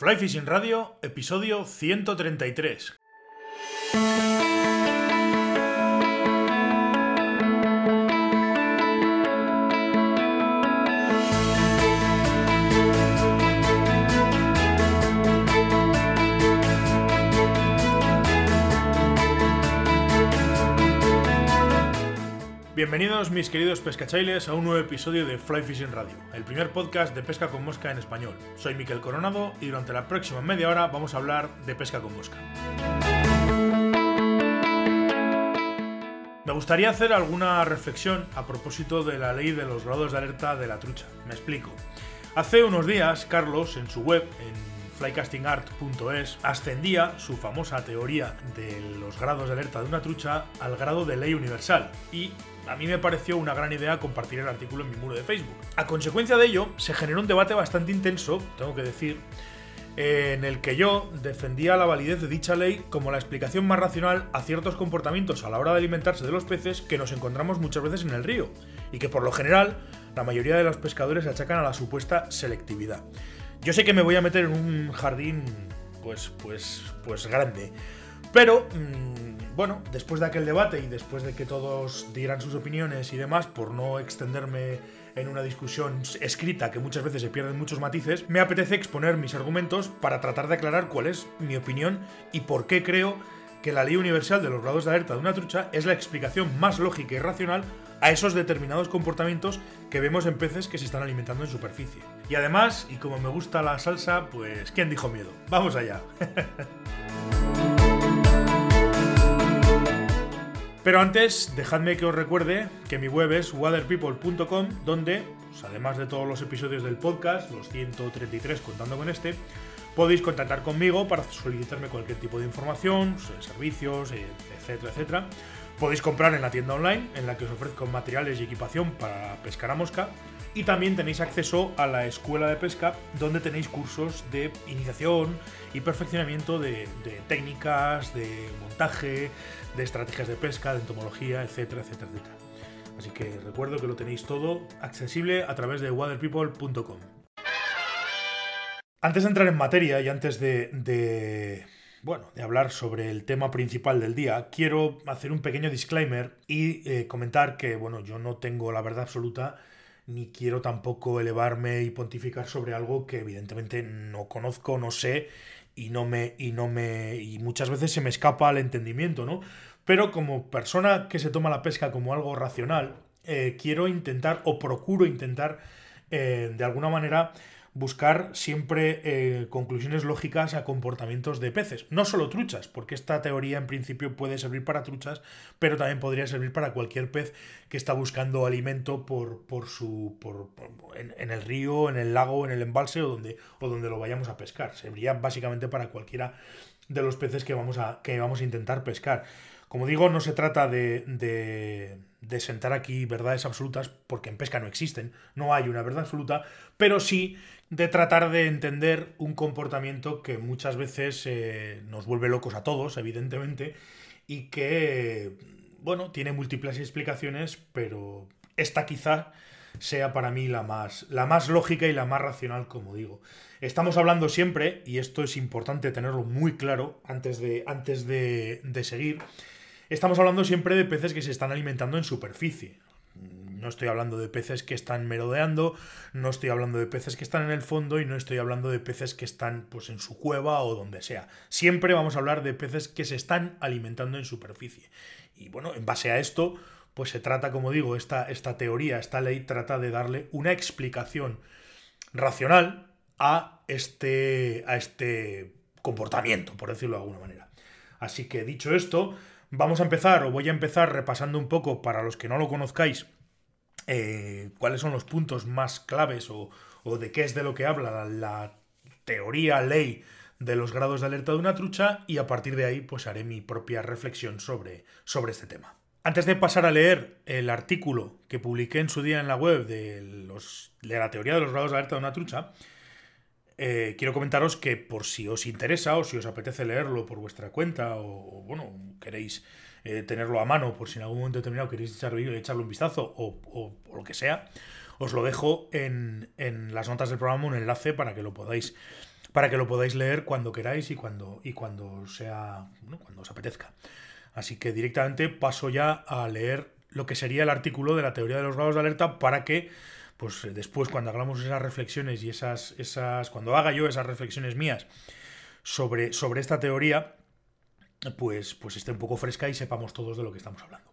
Fly Fishing Radio, episodio 133. Bienvenidos mis queridos pescachailes a un nuevo episodio de Fly Fishing Radio, el primer podcast de pesca con mosca en español. Soy Miquel Coronado y durante la próxima media hora vamos a hablar de pesca con mosca. Me gustaría hacer alguna reflexión a propósito de la ley de los grados de alerta de la trucha. Me explico. Hace unos días, Carlos, en su web, en flycastingart.es, ascendía su famosa teoría de los grados de alerta de una trucha al grado de ley universal y a mí me pareció una gran idea compartir el artículo en mi muro de Facebook. A consecuencia de ello, se generó un debate bastante intenso, tengo que decir, en el que yo defendía la validez de dicha ley como la explicación más racional a ciertos comportamientos a la hora de alimentarse de los peces que nos encontramos muchas veces en el río, y que por lo general la mayoría de los pescadores achacan a la supuesta selectividad. Yo sé que me voy a meter en un jardín pues pues pues grande, pero mm, bueno, después de aquel debate y después de que todos dieran sus opiniones y demás, por no extenderme en una discusión escrita que muchas veces se pierden muchos matices, me apetece exponer mis argumentos para tratar de aclarar cuál es mi opinión y por qué creo que la ley universal de los grados de alerta de una trucha es la explicación más lógica y racional a esos determinados comportamientos que vemos en peces que se están alimentando en superficie. Y además, y como me gusta la salsa, pues ¿quién dijo miedo? Vamos allá. Pero antes, dejadme que os recuerde que mi web es waterpeople.com, donde, pues, además de todos los episodios del podcast, los 133 contando con este, podéis contactar conmigo para solicitarme cualquier tipo de información, servicios, etcétera, etcétera. Podéis comprar en la tienda online, en la que os ofrezco materiales y equipación para pescar a mosca. Y también tenéis acceso a la escuela de pesca, donde tenéis cursos de iniciación y perfeccionamiento de, técnicas, de montaje, de estrategias de pesca, de entomología, etcétera, etcétera, etcétera. Así que recuerdo que lo tenéis todo accesible a través de waterpeople.com. Antes de entrar en materia y antes de, bueno, de hablar sobre el tema principal del día, quiero hacer un pequeño disclaimer y eh, comentar que, bueno, yo no tengo la verdad absoluta ni quiero tampoco elevarme y pontificar sobre algo que evidentemente no conozco, no sé y no me y no me y muchas veces se me escapa al entendimiento, ¿no? Pero como persona que se toma la pesca como algo racional, eh, quiero intentar o procuro intentar eh, de alguna manera buscar siempre eh, conclusiones lógicas a comportamientos de peces. No solo truchas, porque esta teoría en principio puede servir para truchas, pero también podría servir para cualquier pez que está buscando alimento por, por su. Por, en, el río, en el lago, en el embalse o donde, o donde lo vayamos a pescar. Serviría básicamente para cualquiera de los peces que vamos a, que vamos a intentar pescar. Como digo, no se trata de, de, sentar aquí verdades absolutas, porque en pesca no existen, no hay una verdad absoluta, pero sí de tratar de entender un comportamiento que muchas veces eh, nos vuelve locos a todos, evidentemente, y que, bueno, tiene múltiples explicaciones, pero esta quizá sea para mí la más, la más lógica y la más racional, como digo. Estamos hablando siempre, y esto es importante tenerlo muy claro antes de, antes de, de seguir, Estamos hablando siempre de peces que se están alimentando en superficie. No estoy hablando de peces que están merodeando, no estoy hablando de peces que están en el fondo y no estoy hablando de peces que están pues en su cueva o donde sea. Siempre vamos a hablar de peces que se están alimentando en superficie. Y bueno, en base a esto, pues se trata, como digo, esta, esta teoría, esta ley trata de darle una explicación racional a este, a este comportamiento, por decirlo de alguna manera. Así que dicho esto, Vamos a empezar, o voy a empezar repasando un poco, para los que no lo conozcáis, eh, cuáles son los puntos más claves o, de qué es de lo que habla la, teoría, ley de los grados de alerta de una trucha y a partir de ahí pues haré mi propia reflexión sobre, sobre este tema. Antes de pasar a leer el artículo que publiqué en su día en la web de, los, de la teoría de los grados de alerta de una trucha, eh, quiero comentaros que por si os interesa o si os apetece leerlo por vuestra cuenta o, bueno, queréis eh, tenerlo a mano por si en algún momento determinado queréis echarle, un vistazo o, lo que sea, os lo dejo en, las notas del programa un enlace para que lo podáis para que lo podáis leer cuando queráis y cuando, y cuando sea, cuando os apetezca. Así que directamente paso ya a leer lo que sería el artículo de la teoría de los grados de alerta para que pues después cuando hagamos esas reflexiones y esas, esas cuando haga yo esas reflexiones mías sobre, sobre esta teoría, pues, pues esté un poco fresca y sepamos todos de lo que estamos hablando.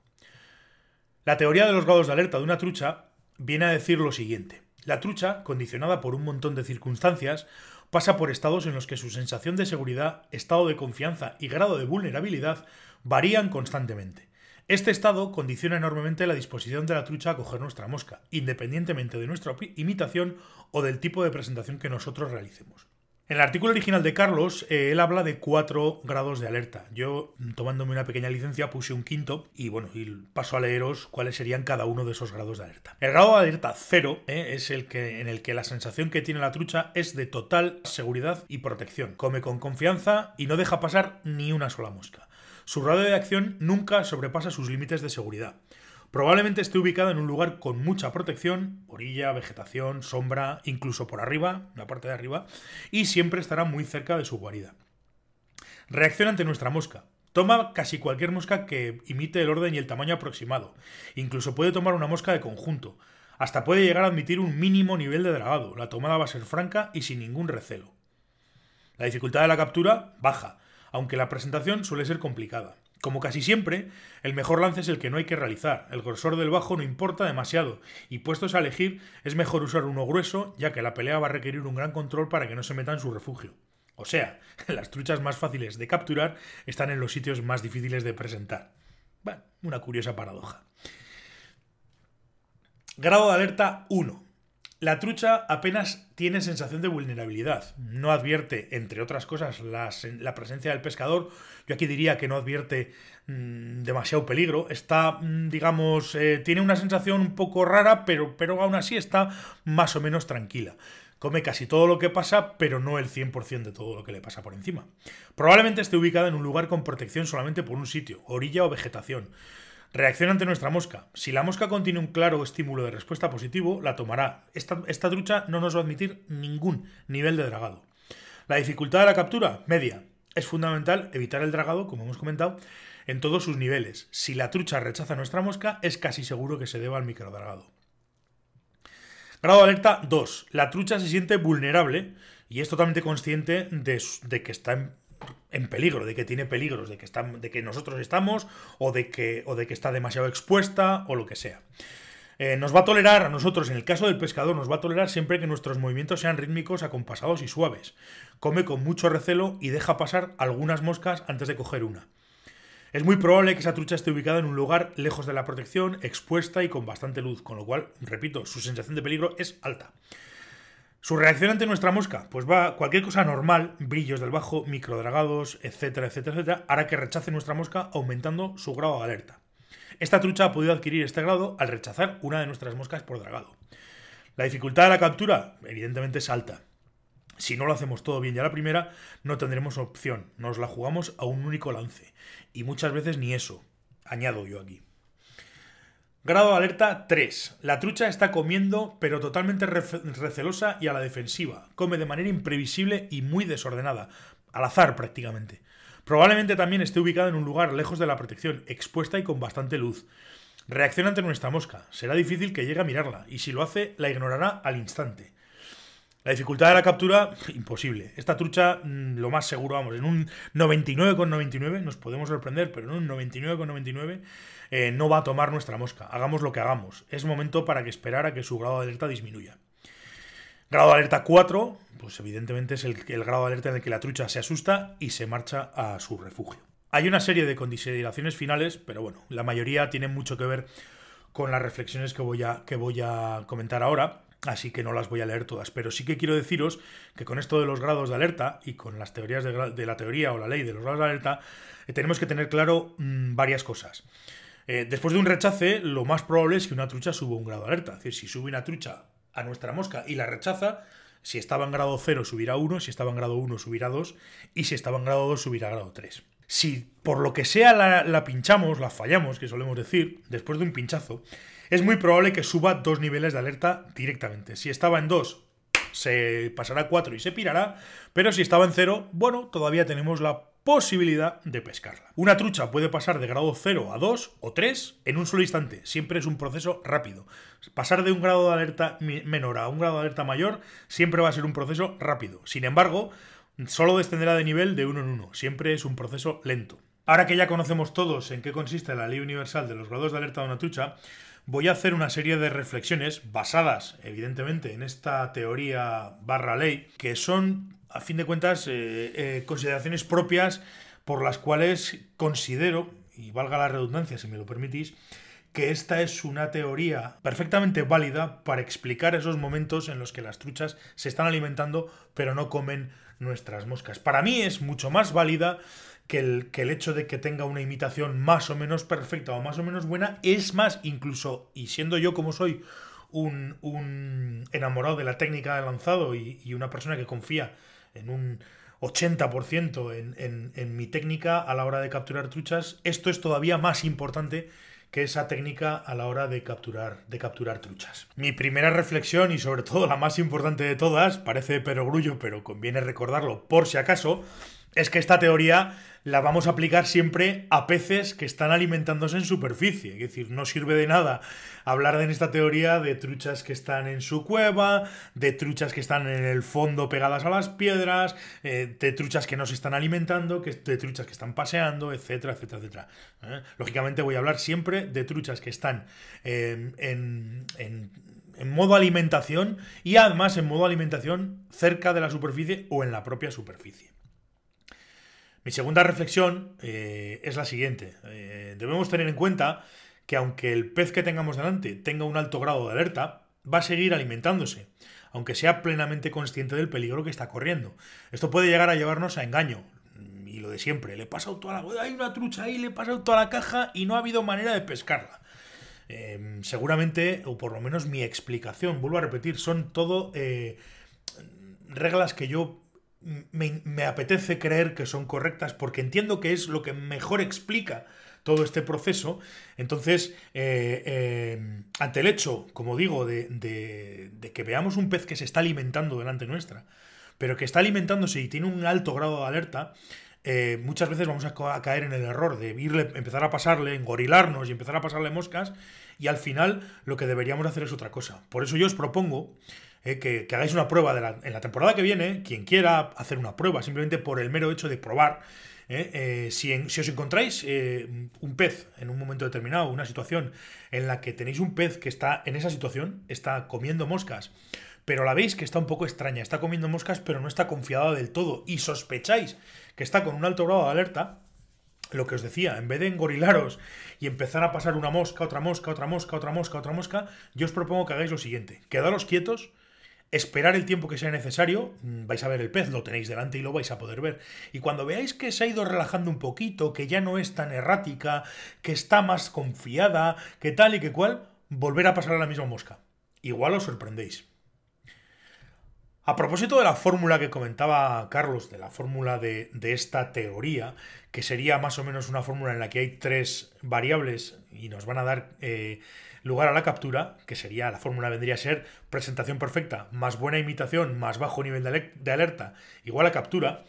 La teoría de los grados de alerta de una trucha viene a decir lo siguiente. La trucha, condicionada por un montón de circunstancias, pasa por estados en los que su sensación de seguridad, estado de confianza y grado de vulnerabilidad varían constantemente. Este estado condiciona enormemente la disposición de la trucha a coger nuestra mosca, independientemente de nuestra imitación o del tipo de presentación que nosotros realicemos. En el artículo original de Carlos, eh, él habla de cuatro grados de alerta. Yo, tomándome una pequeña licencia, puse un quinto y bueno, paso a leeros cuáles serían cada uno de esos grados de alerta. El grado de alerta cero eh, es el que, en el que la sensación que tiene la trucha es de total seguridad y protección. Come con confianza y no deja pasar ni una sola mosca. Su radio de acción nunca sobrepasa sus límites de seguridad. Probablemente esté ubicada en un lugar con mucha protección, orilla, vegetación, sombra, incluso por arriba, la parte de arriba, y siempre estará muy cerca de su guarida. Reacciona ante nuestra mosca. Toma casi cualquier mosca que imite el orden y el tamaño aproximado. Incluso puede tomar una mosca de conjunto. Hasta puede llegar a admitir un mínimo nivel de dragado. La tomada va a ser franca y sin ningún recelo. La dificultad de la captura baja, aunque la presentación suele ser complicada. Como casi siempre, el mejor lance es el que no hay que realizar. El grosor del bajo no importa demasiado, y puestos a elegir, es mejor usar uno grueso, ya que la pelea va a requerir un gran control para que no se meta en su refugio. O sea, las truchas más fáciles de capturar están en los sitios más difíciles de presentar. Bueno, una curiosa paradoja. Grado de alerta 1. La trucha apenas tiene sensación de vulnerabilidad. No advierte, entre otras cosas, la, presencia del pescador. Yo aquí diría que no advierte mm, demasiado peligro. Está, mm, digamos, eh, tiene una sensación un poco rara, pero, pero aún así está más o menos tranquila. Come casi todo lo que pasa, pero no el 100% de todo lo que le pasa por encima. Probablemente esté ubicada en un lugar con protección solamente por un sitio, orilla o vegetación. Reacción ante nuestra mosca. Si la mosca contiene un claro estímulo de respuesta positivo, la tomará. Esta, esta trucha no nos va a admitir ningún nivel de dragado. La dificultad de la captura, media. Es fundamental evitar el dragado, como hemos comentado, en todos sus niveles. Si la trucha rechaza nuestra mosca, es casi seguro que se deba al microdragado. Grado de alerta 2. La trucha se siente vulnerable y es totalmente consciente de, de que está en en peligro, de que tiene peligros, de que, de que nosotros estamos o de que, o de que está demasiado expuesta o lo que sea. Eh, nos va a tolerar a nosotros, en el caso del pescador, nos va a tolerar siempre que nuestros movimientos sean rítmicos, acompasados y suaves. Come con mucho recelo y deja pasar algunas moscas antes de coger una. Es muy probable que esa trucha esté ubicada en un lugar lejos de la protección, expuesta y con bastante luz, con lo cual, repito, su sensación de peligro es alta. Su reacción ante nuestra mosca, pues va cualquier cosa normal, brillos del bajo, microdragados, etcétera, etcétera, etcétera, hará que rechace nuestra mosca aumentando su grado de alerta. Esta trucha ha podido adquirir este grado al rechazar una de nuestras moscas por dragado. La dificultad de la captura, evidentemente, es alta. Si no lo hacemos todo bien ya la primera, no tendremos opción. Nos la jugamos a un único lance. Y muchas veces ni eso. Añado yo aquí. Grado de alerta 3. La trucha está comiendo, pero totalmente recelosa y a la defensiva. Come de manera imprevisible y muy desordenada, al azar prácticamente. Probablemente también esté ubicada en un lugar lejos de la protección, expuesta y con bastante luz. Reacciona ante nuestra mosca. Será difícil que llegue a mirarla, y si lo hace, la ignorará al instante. La dificultad de la captura, imposible. Esta trucha, mm, lo más seguro, vamos, en un 99,99, nos podemos sorprender, pero en un 99,99 eh, no va a tomar nuestra mosca. Hagamos lo que hagamos. Es momento para que esperar a que su grado de alerta disminuya. Grado de alerta 4, pues evidentemente es el, el grado de alerta en el que la trucha se asusta y se marcha a su refugio. Hay una serie de consideraciones finales, pero bueno, la mayoría tienen mucho que ver con las reflexiones que voy a, que voy a comentar ahora así que no las voy a leer todas, pero sí que quiero deciros que con esto de los grados de alerta y con las teorías de, la teoría o la ley de los grados de alerta, eh, tenemos que tener claro mm, varias cosas. Eh, después de un rechace, lo más probable es que una trucha suba un grado de alerta. Es decir, si sube una trucha a nuestra mosca y la rechaza, si estaba en grado 0 subirá 1, si estaba en grado 1 subirá 2 y si estaba en grado 2 subirá grado 3. Si por lo que sea la, la pinchamos, la fallamos, que solemos decir, después de un pinchazo, es muy probable que suba dos niveles de alerta directamente. Si estaba en 2, se pasará a 4 y se pirará, pero si estaba en 0, bueno, todavía tenemos la posibilidad de pescarla. Una trucha puede pasar de grado 0 a 2 o 3 en un solo instante, siempre es un proceso rápido. Pasar de un grado de alerta menor a un grado de alerta mayor siempre va a ser un proceso rápido. Sin embargo, solo descenderá de nivel de uno en uno, siempre es un proceso lento. Ahora que ya conocemos todos en qué consiste la ley universal de los grados de alerta de una trucha, voy a hacer una serie de reflexiones basadas, evidentemente, en esta teoría barra ley, que son a fin de cuentas, eh, eh, consideraciones propias por las cuales considero, y valga la redundancia si me lo permitís, que esta es una teoría perfectamente válida para explicar esos momentos en los que las truchas se están alimentando pero no comen nuestras moscas. Para mí es mucho más válida que el, que el, hecho de que tenga una imitación más o menos perfecta o más o menos buena. Es más, incluso, y siendo yo como soy un, un enamorado de la técnica de lanzado y, una persona que confía en un 80% en, en, mi técnica a la hora de capturar truchas, esto es todavía más importante que esa técnica a la hora de capturar, de capturar truchas. Mi primera reflexión, y sobre todo la más importante de todas, parece perogrullo, pero conviene recordarlo por si acaso, es que esta teoría la vamos a aplicar siempre a peces que están alimentándose en superficie. Es decir, no sirve de nada hablar en esta teoría de truchas que están en su cueva, de truchas que están en el fondo pegadas a las piedras, eh, de truchas que no se están alimentando, que, de truchas que están paseando, etcétera, etcétera, etcétera. ¿eh? Lógicamente voy a hablar siempre de truchas que están en, en modo alimentación y además en modo alimentación cerca de la superficie o en la propia superficie. Mi segunda reflexión eh, es la siguiente. Eh, debemos tener en cuenta que aunque el pez que tengamos delante tenga un alto grado de alerta, va a seguir alimentándose, aunque sea plenamente consciente del peligro que está corriendo. Esto puede llegar a llevarnos a engaño. Y lo de siempre, le he pasado toda la... Hay una trucha ahí, le he pasado toda la caja y no ha habido manera de pescarla. Em, seguramente, o por lo menos mi explicación, vuelvo a repetir, son todo eh, reglas que yo me, apetece creer que son correctas porque entiendo que es lo que mejor explica todo este proceso. Entonces, eh, eh, ante el hecho, como digo, de, que veamos un pez que se está alimentando delante nuestra, pero que está alimentándose y tiene un alto grado de alerta, eh, muchas veces vamos a, caer en el error de irle, empezar a pasarle, engorilarnos y empezar a pasarle moscas, y al final lo que deberíamos hacer es otra cosa. Por eso yo os propongo eh, que, hagáis una prueba de la, en la temporada que viene, quien quiera hacer una prueba, simplemente por el mero hecho de probar. Eh, eh, si, os encontráis un pez en un momento determinado, una situación en la que tenéis un pez que está en esa situación, está comiendo moscas, pero la veis que está un poco extraña, está comiendo moscas pero no está confiada del todo y sospecháis que está con un alto grado de alerta, lo que os decía, en vez de engorilaros y empezar a pasar una mosca, otra mosca, otra mosca, otra mosca, otra mosca, yo os propongo que hagáis lo siguiente, quedaros quietos, esperar el tiempo que sea necesario, mm, vais a ver el pez, lo tenéis delante y lo vais a poder ver. Y cuando veáis que se ha ido relajando un poquito, que ya no es tan errática, que está más confiada, que tal y que cual, volver a pasar a la misma mosca. Igual os sorprendéis. A propósito de la fórmula que comentaba Carlos, de la fórmula de, esta teoría, que sería más o menos una fórmula en la que hay tres variables y nos van a dar eh, lugar a la captura, que sería la fórmula vendría a ser presentación perfecta más buena imitación más bajo nivel de alerta igual a captura,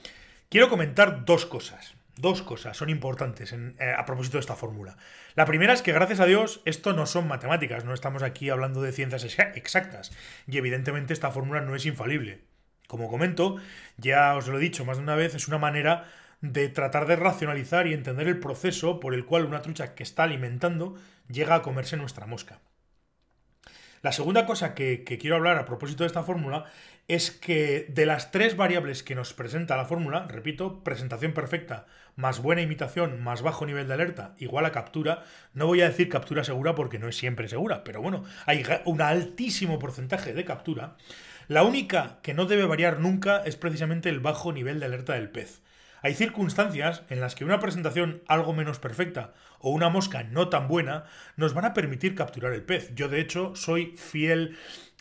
quiero comentar dos cosas. Dos cosas son importantes eh, a propósito de esta fórmula. La primera es que gracias a Dios esto no son matemáticas, no estamos aquí hablando de ciencias exactas y evidentemente esta fórmula no es infalible. Como comento, ya os lo he dicho más de una vez, es una manera de tratar de racionalizar y entender el proceso por el cual una trucha que está alimentando llega a comerse nuestra mosca. La segunda cosa que, quiero hablar a propósito de esta fórmula es que de las tres variables que nos presenta la fórmula, repito, presentación perfecta, más buena imitación, más bajo nivel de alerta, igual a captura, no voy a decir captura segura porque no es siempre segura, pero bueno, hay un altísimo porcentaje de captura, la única que no debe variar nunca es precisamente el bajo nivel de alerta del pez. Hay circunstancias en las que una presentación algo menos perfecta o una mosca no tan buena nos van a permitir capturar el pez. Yo de hecho soy fiel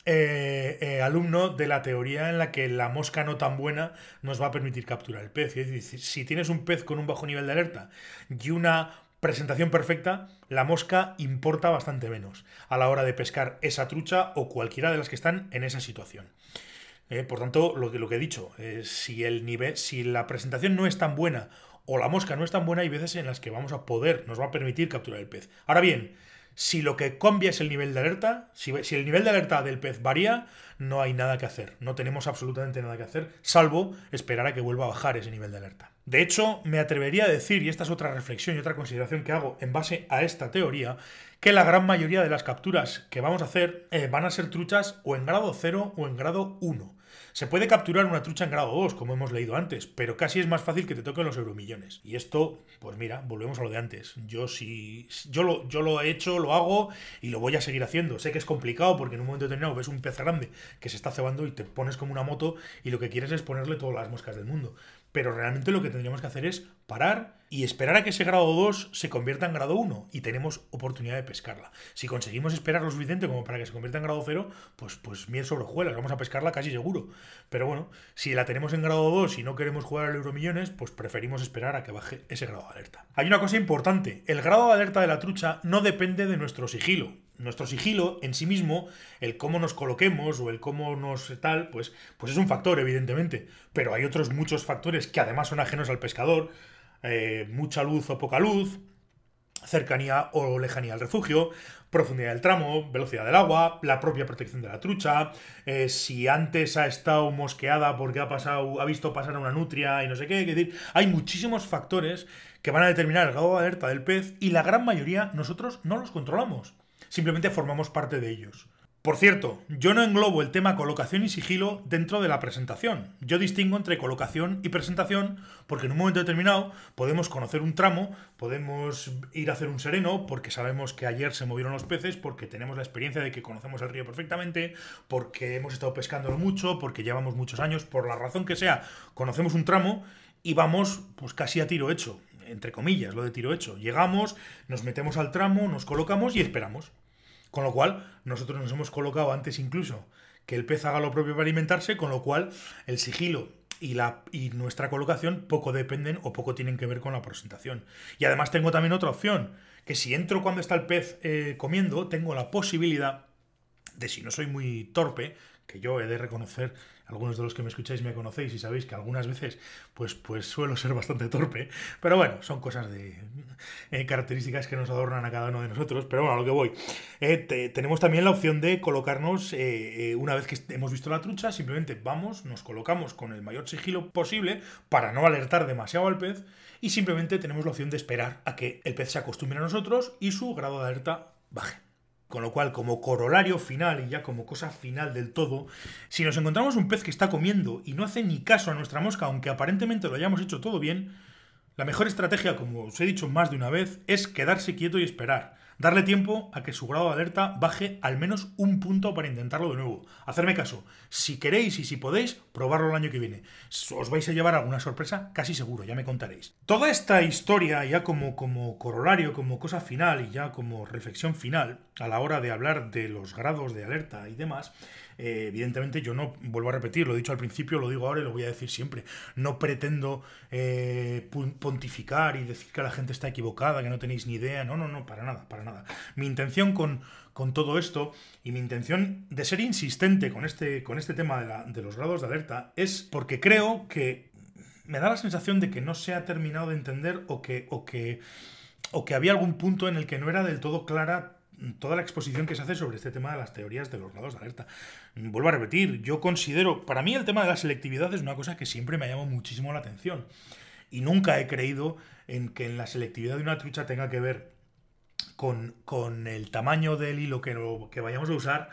eh, eh, alumno de la teoría en la que la mosca no tan buena nos va a permitir capturar el pez. Es decir, si tienes un pez con un bajo nivel de alerta y una presentación perfecta, la mosca importa bastante menos a la hora de pescar esa trucha o cualquiera de las que están en esa situación. Eh, por tanto, lo que, lo que he dicho, eh, si el nivel, si la presentación no es tan buena o la mosca no es tan buena, hay veces en las que vamos a poder, nos va a permitir capturar el pez. Ahora bien, si lo que cambia es el nivel de alerta, si, si, el nivel de alerta del pez varía, no hay nada que hacer. No tenemos absolutamente nada que hacer, salvo esperar a que vuelva a bajar ese nivel de alerta. De hecho, me atrevería a decir, y esta es otra reflexión y otra consideración que hago en base a esta teoría, que la gran mayoría de las capturas que vamos a hacer eh, van a ser truchas o en grado 0 o en grado 1. Se puede capturar una trucha en grado 2, como hemos leído antes, pero casi es más fácil que te toquen los euromillones. Y esto, pues mira, volvemos a lo de antes. Yo sí, yo lo, yo lo he hecho, lo hago y lo voy a seguir haciendo. Sé que es complicado porque en un momento determinado ves un pez grande que se está cebando y te pones como una moto y lo que quieres es ponerle todas las moscas del mundo. Pero realmente lo que tendríamos que hacer es parar y esperar a que ese grado 2 se convierta en grado 1 y tenemos oportunidad de pescarla. Si conseguimos esperar lo suficiente como para que se convierta en grado 0, pues, pues miel sobre hojuelas, vamos a pescarla casi seguro. Pero bueno, si la tenemos en grado 2 y no queremos jugar al Euromillones, pues preferimos esperar a que baje ese grado de alerta. Hay una cosa importante, el grado de alerta de la trucha no depende de nuestro sigilo. Nuestro sigilo en sí mismo, el cómo nos coloquemos o el cómo nos tal, pues, pues es un factor, evidentemente. Pero hay otros muchos factores que además son ajenos al pescador, eh, mucha luz o poca luz, cercanía o lejanía al refugio, profundidad del tramo, velocidad del agua, la propia protección de la trucha, eh, si antes ha estado mosqueada porque ha pasado, ha visto pasar a una nutria y no sé qué, decir, hay muchísimos factores que van a determinar el grado de alerta del pez y la gran mayoría nosotros no los controlamos, simplemente formamos parte de ellos. Por cierto, yo no englobo el tema colocación y sigilo dentro de la presentación. Yo distingo entre colocación y presentación porque en un momento determinado podemos conocer un tramo, podemos ir a hacer un sereno porque sabemos que ayer se movieron los peces, porque tenemos la experiencia de que conocemos el río perfectamente, porque hemos estado pescándolo mucho, porque llevamos muchos años, por la razón que sea, conocemos un tramo y vamos pues casi a tiro hecho, entre comillas, lo de tiro hecho. Llegamos, nos metemos al tramo, nos colocamos y esperamos. Con lo cual, nosotros nos hemos colocado antes incluso que el pez haga lo propio para alimentarse, con lo cual el sigilo y, la, y nuestra colocación poco dependen o poco tienen que ver con la presentación. Y además tengo también otra opción, que si entro cuando está el pez eh, comiendo, tengo la posibilidad de, si no soy muy torpe, que yo he de reconocer, algunos de los que me escucháis me conocéis y sabéis que algunas veces pues, pues suelo ser bastante torpe, pero bueno, son cosas de eh, características que nos adornan a cada uno de nosotros, pero bueno, a lo que voy. Eh, tenemos también la opción de colocarnos, eh, una vez que hemos visto la trucha, simplemente vamos, nos colocamos con el mayor sigilo posible para no alertar demasiado al pez y simplemente tenemos la opción de esperar a que el pez se acostumbre a nosotros y su grado de alerta baje. Con lo cual, como corolario final y ya como cosa final del todo, si nos encontramos un pez que está comiendo y no hace ni caso a nuestra mosca, aunque aparentemente lo hayamos hecho todo bien, la mejor estrategia, como os he dicho más de una vez, es quedarse quieto y esperar. Darle tiempo a que su grado de alerta baje al menos un punto para intentarlo de nuevo. Hacerme caso. Si queréis y si podéis, probarlo el año que viene. Os vais a llevar alguna sorpresa, casi seguro, ya me contaréis. Toda esta historia, ya como, como corolario, como cosa final y ya como reflexión final, a la hora de hablar de los grados de alerta y demás, eh, evidentemente yo no, vuelvo a repetir, lo he dicho al principio, lo digo ahora y lo voy a decir siempre, no pretendo eh, pontificar y decir que la gente está equivocada, que no tenéis ni idea, no, no, no, para nada, para nada. Mi intención con, con todo esto y mi intención de ser insistente con este, con este tema de, de los grados de alerta es porque creo que me da la sensación de que no se ha terminado de entender o que, o que, o que había algún punto en el que no era del todo clara toda la exposición que se hace sobre este tema de las teorías de los grados de alerta. Vuelvo a repetir, yo considero, para mí el tema de la selectividad es una cosa que siempre me ha llamado muchísimo la atención. Y nunca he creído en que en la selectividad de una trucha tenga que ver con, con el tamaño del hilo que, vayamos a usar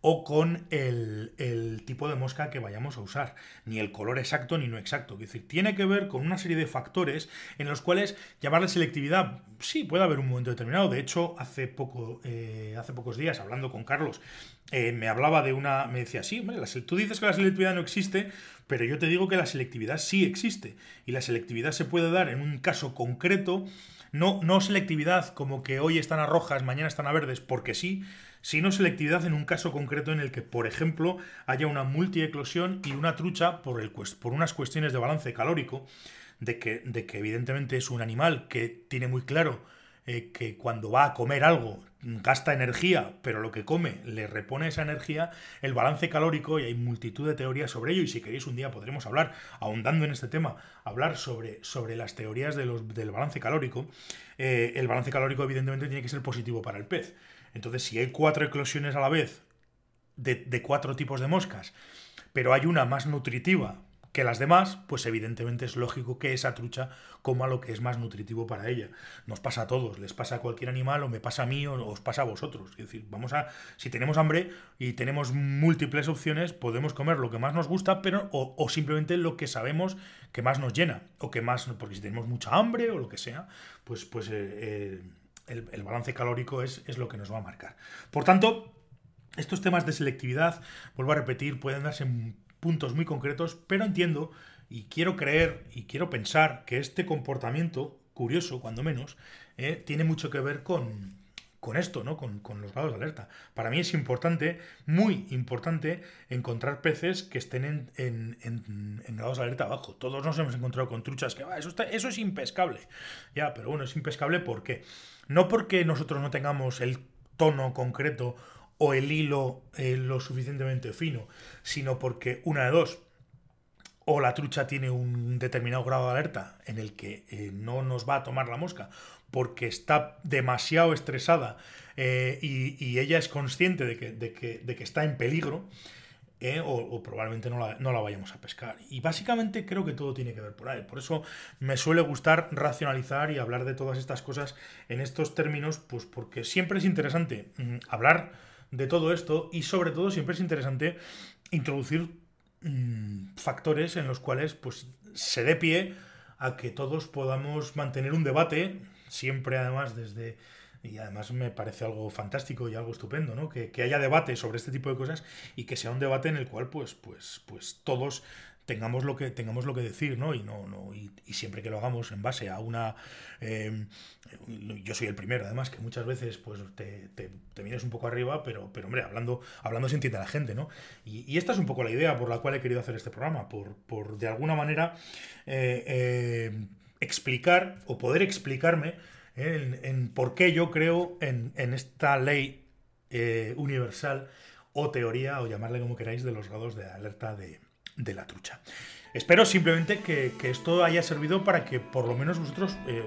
o con el, tipo de mosca que vayamos a usar, ni el color exacto ni no exacto. Es decir, tiene que ver con una serie de factores en los cuales llamarle selectividad, sí, puede haber un momento determinado. De hecho, hace, poco, eh, hace pocos días, hablando con Carlos, eh, me hablaba de una. Me decía, sí, hombre, tú dices que la selectividad no existe, pero yo te digo que la selectividad sí existe. Y la selectividad se puede dar en un caso concreto. No, no selectividad como que hoy están a rojas, mañana están a verdes, porque sí, sino selectividad en un caso concreto en el que, por ejemplo, haya una multieclosión y una trucha por, el, por unas cuestiones de balance calórico, de que, de que evidentemente es un animal que tiene muy claro eh, que cuando va a comer algo gasta energía, pero lo que come le repone esa energía, el balance calórico, y hay multitud de teorías sobre ello, y si queréis un día podremos hablar, ahondando en este tema, hablar sobre, sobre las teorías de los, del balance calórico, eh, el balance calórico evidentemente tiene que ser positivo para el pez. Entonces, si hay cuatro eclosiones a la vez de, de cuatro tipos de moscas, pero hay una más nutritiva que las demás, pues evidentemente es lógico que esa trucha coma lo que es más nutritivo para ella. Nos pasa a todos, les pasa a cualquier animal o me pasa a mí o os pasa a vosotros. Es decir, vamos a, si tenemos hambre y tenemos múltiples opciones, podemos comer lo que más nos gusta, pero o, simplemente lo que sabemos que más nos llena o que más, porque si tenemos mucha hambre o lo que sea, pues, pues eh, eh, el, balance calórico es, es lo que nos va a marcar. Por tanto, estos temas de selectividad, vuelvo a repetir, pueden darse puntos muy concretos, pero entiendo y quiero creer y quiero pensar que este comportamiento, curioso cuando menos, eh, tiene mucho que ver con, con esto, ¿no? Con, los grados de alerta. Para mí es importante, muy importante, encontrar peces que estén en, en, grados de alerta abajo. Todos nos hemos encontrado con truchas que, ah, eso, está, eso es impescable. Ya, pero bueno, es impescable ¿por qué? No porque nosotros no tengamos el tono concreto o el hilo eh, lo suficientemente fino, sino porque una de dos, o la trucha tiene un determinado grado de alerta en el que eh, no nos va a tomar la mosca porque está demasiado estresada eh, y, ella es consciente de que, de que, está en peligro, o, probablemente no la, no la, vayamos a pescar. Y básicamente creo que todo tiene que ver por ahí. Por eso me suele gustar racionalizar y hablar de todas estas cosas en estos términos, pues porque siempre es interesante mm, hablar de todo esto y sobre todo siempre es interesante introducir mm, factores en los cuales pues se dé pie a que todos podamos mantener un debate, siempre además desde... Y además me parece algo fantástico y algo estupendo, ¿no? Que, que haya debate sobre este tipo de cosas y que sea un debate en el cual pues, pues, pues todos tengamos lo que tengamos lo que decir no y no no y, siempre que lo hagamos en base a una em, yo soy el primero además que muchas veces pues te, te, vienes un poco arriba pero pero hombre hablando hablando se entiende la gente no y, esta es un poco la idea por la cual he querido hacer este programa por, por de alguna manera eh, em, explicar o poder explicarme eh, en, por qué yo creo en, en esta ley eh, universal o teoría o llamarle como queráis de los grados de alerta de de la trucha. Espero simplemente que, esto haya servido para que por lo menos vosotros eh,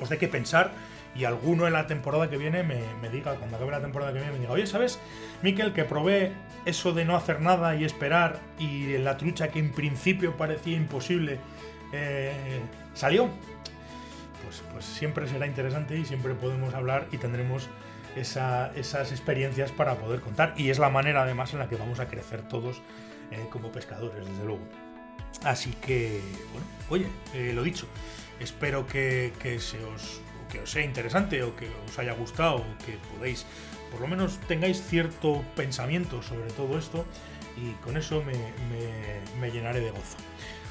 os dé que pensar y alguno en la temporada que viene me, diga, cuando acabe la temporada que viene, me diga, oye, ¿sabes, Miquel, que probé eso de no hacer nada y esperar y la trucha que en principio parecía imposible eh, salió? Pues, pues siempre será interesante y siempre podemos hablar y tendremos esas experiencias para poder contar. Y es la manera además en la que vamos a crecer todos eh, como pescadores, desde luego. Así que, bueno, oye, eh, lo dicho, espero que, se os, que os sea interesante o que os haya gustado que podéis, por lo menos tengáis cierto pensamiento sobre todo esto y con eso me llenaré de gozo.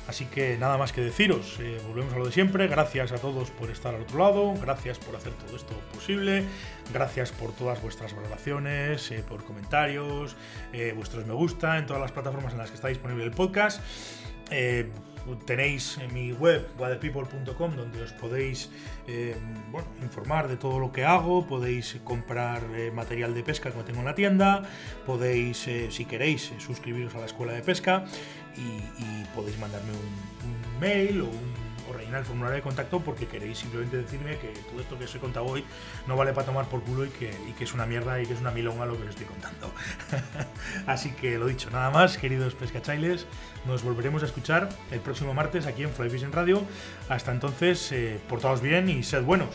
Así que nada más que deciros, eh, volvemos a lo de siempre, gracias a todos por estar al otro lado, gracias por hacer todo esto posible, gracias por todas vuestras valoraciones, eh, por comentarios, eh, vuestros me gusta en todas las plataformas en las que está disponible el podcast. Tenéis en mi web waterpeople.com donde os podéis informar de todo lo que hago, podéis comprar material de pesca que tengo en la tienda, podéis, si queréis, suscribiros a la escuela de pesca. Y, podéis mandarme un mail o rellenar el formulario de contacto porque queréis simplemente decirme que todo esto que os he contado hoy no vale para tomar por culo y que, es una mierda y que es una milonga lo que os estoy contando. Así que lo dicho, nada más, queridos pescachailes, nos volveremos a escuchar el próximo martes aquí en Fly Fishing Radio. Hasta entonces, eh, portaos bien y sed buenos.